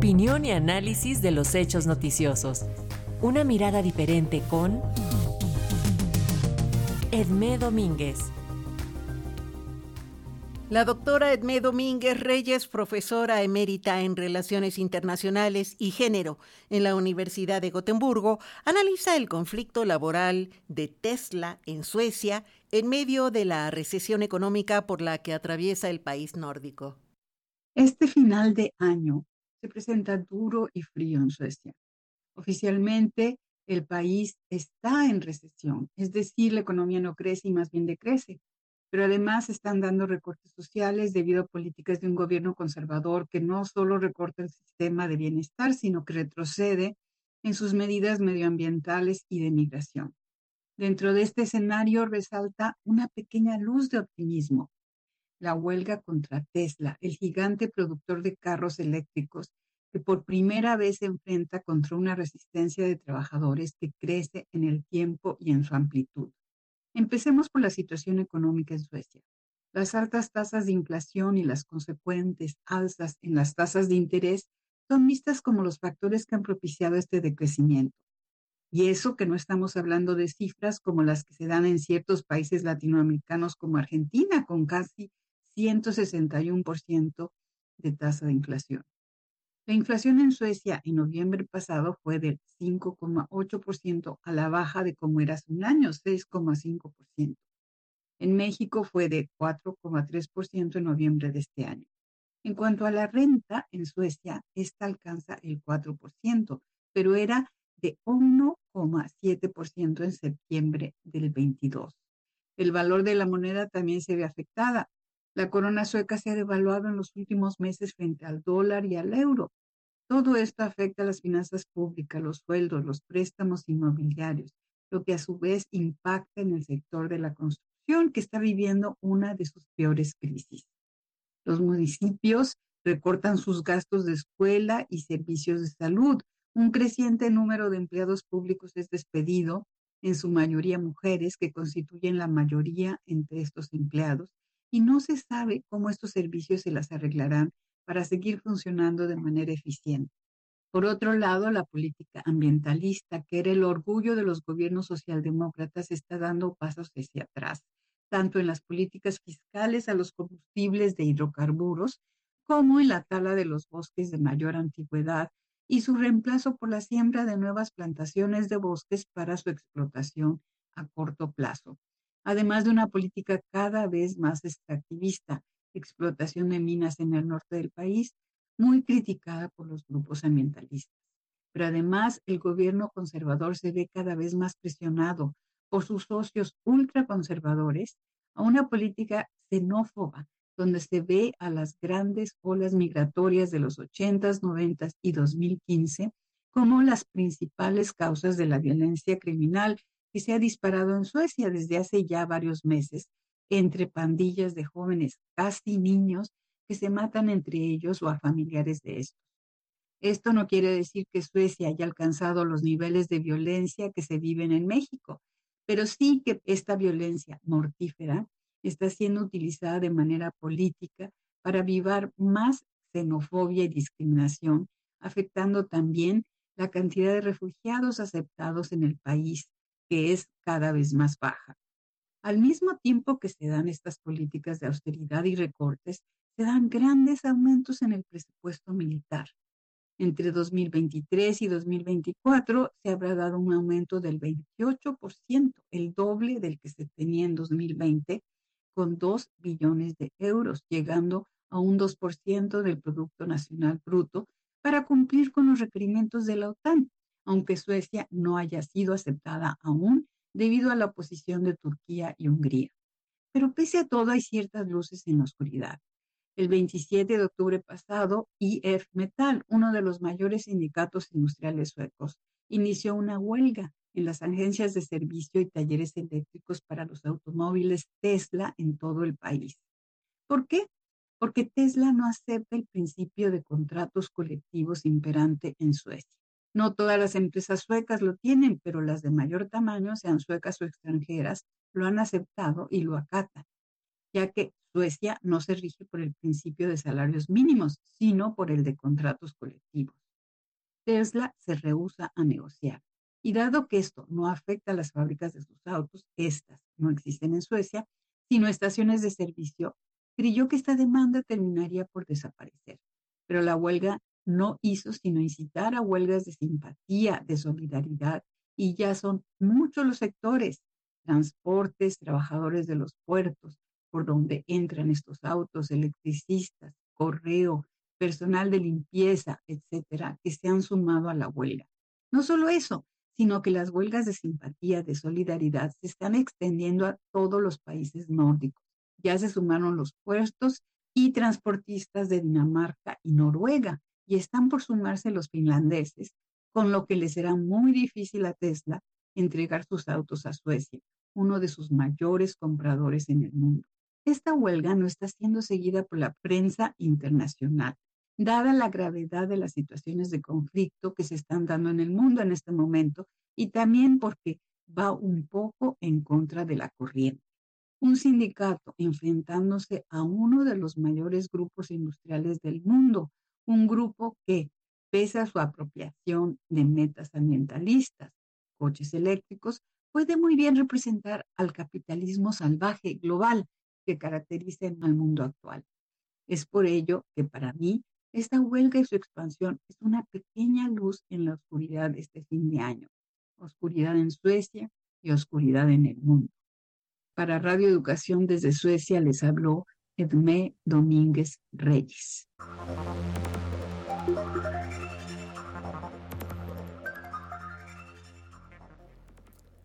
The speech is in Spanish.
Opinión y análisis de los hechos noticiosos. Una mirada diferente con Edmé Domínguez. La doctora Edmé Domínguez Reyes, profesora emérita en Relaciones Internacionales y Género en la Universidad de Gotemburgo, analiza el conflicto laboral de Tesla en Suecia en medio de la recesión económica por la que atraviesa el país nórdico. Este final de año se presenta duro y frío en Suecia. Oficialmente, el país está en recesión, es decir, la economía no crece y más bien decrece pero además están dando recortes sociales debido a políticas de un gobierno conservador que no solo recorta el sistema de bienestar, sino que retrocede en sus medidas medioambientales y de migración. Dentro de este escenario resalta una pequeña luz de optimismo, la huelga contra Tesla, el gigante productor de carros eléctricos, que por primera vez se enfrenta contra una resistencia de trabajadores que crece en el tiempo y en su amplitud. Empecemos por la situación económica en Suecia. Las altas tasas de inflación y las consecuentes alzas en las tasas de interés son vistas como los factores que han propiciado este decrecimiento. Y eso que no estamos hablando de cifras como las que se dan en ciertos países latinoamericanos como Argentina, con casi 161% de tasa de inflación. La inflación en Suecia en noviembre pasado fue del 5,8% a la baja de como era hace un año, 6,5%. En México fue de 4,3% en noviembre de este año. En cuanto a la renta, en Suecia, esta alcanza el 4%, pero era de 1,7% en septiembre del 22. El valor de la moneda también se ve afectada. La corona sueca se ha devaluado en los últimos meses frente al dólar y al euro. Todo esto afecta a las finanzas públicas, los sueldos, los préstamos inmobiliarios, lo que a su vez impacta en el sector de la construcción, que está viviendo una de sus peores crisis. Los municipios recortan sus gastos de escuela y servicios de salud. Un creciente número de empleados públicos es despedido, en su mayoría mujeres, que constituyen la mayoría entre estos empleados, y no se sabe cómo estos servicios se las arreglarán para seguir funcionando de manera eficiente. Por otro lado, la política ambientalista, que era el orgullo de los gobiernos socialdemócratas, está dando pasos hacia atrás, tanto en las políticas fiscales a los combustibles de hidrocarburos, como en la tala de los bosques de mayor antigüedad y su reemplazo por la siembra de nuevas plantaciones de bosques para su explotación a corto plazo, además de una política cada vez más extractivista, explotación de minas en el norte del país, muy criticada por los grupos ambientalistas. Pero además el gobierno conservador se ve cada vez más presionado por sus socios ultraconservadores a una política xenófoba, donde se ve a las grandes olas migratorias de los 80s, 90s y 2015 como las principales causas de la violencia criminal que se ha disparado en Suecia desde hace ya varios meses entre pandillas de jóvenes, casi niños, que se matan entre ellos o a familiares de estos. Esto no quiere decir que Suecia haya alcanzado los niveles de violencia que se viven en México, pero sí que esta violencia mortífera está siendo utilizada de manera política para avivar más xenofobia y discriminación, afectando también la cantidad de refugiados aceptados en el país, que es cada vez más baja. Al mismo tiempo que se dan estas políticas de austeridad y recortes, se dan grandes aumentos en el presupuesto militar. Entre 2023 y 2024 se habrá dado un aumento del 28%, el doble del que se tenía en 2020, con 2 billones de euros, llegando a un 2% del Producto Nacional Bruto para cumplir con los requerimientos de la OTAN, aunque Suecia no haya sido aceptada aún debido a la oposición de Turquía y Hungría. Pero pese a todo hay ciertas luces en la oscuridad. El 27 de octubre pasado, IF Metal, uno de los mayores sindicatos industriales suecos, inició una huelga en las agencias de servicio y talleres eléctricos para los automóviles Tesla en todo el país. ¿Por qué? Porque Tesla no acepta el principio de contratos colectivos imperante en Suecia. No todas las empresas suecas lo tienen, pero las de mayor tamaño, sean suecas o extranjeras, lo han aceptado y lo acatan. ya que Suecia no se rige por el principio de salarios mínimos, sino por el de contratos colectivos. Tesla se rehúsa a negociar. Y dado que esto no afecta a las fábricas de sus autos, estas no existen en Suecia, sino estaciones de servicio, creyó que esta demanda terminaría por desaparecer. Pero la huelga no hizo sino incitar a huelgas de simpatía, de solidaridad, y ya son muchos los sectores, transportes, trabajadores de los puertos, por donde entran estos autos, electricistas, correo, personal de limpieza, etcétera, que se han sumado a la huelga. No solo eso, sino que las huelgas de simpatía, de solidaridad, se están extendiendo a todos los países nórdicos. Ya se sumaron los puertos y transportistas de Dinamarca y Noruega, y están por sumarse los finlandeses, con lo que le será muy difícil a Tesla entregar sus autos a Suecia, uno de sus mayores compradores en el mundo. Esta huelga no está siendo seguida por la prensa internacional, dada la gravedad de las situaciones de conflicto que se están dando en el mundo en este momento y también porque va un poco en contra de la corriente. Un sindicato enfrentándose a uno de los mayores grupos industriales del mundo, un grupo que, pese a su apropiación de metas ambientalistas, coches eléctricos, puede muy bien representar al capitalismo salvaje global que caracteriza al mundo actual. Es por ello que para mí esta huelga y su expansión es una pequeña luz en la oscuridad de este fin de año, oscuridad en Suecia y oscuridad en el mundo. Para Radio Educación desde Suecia les habló Edmé Domínguez Reyes.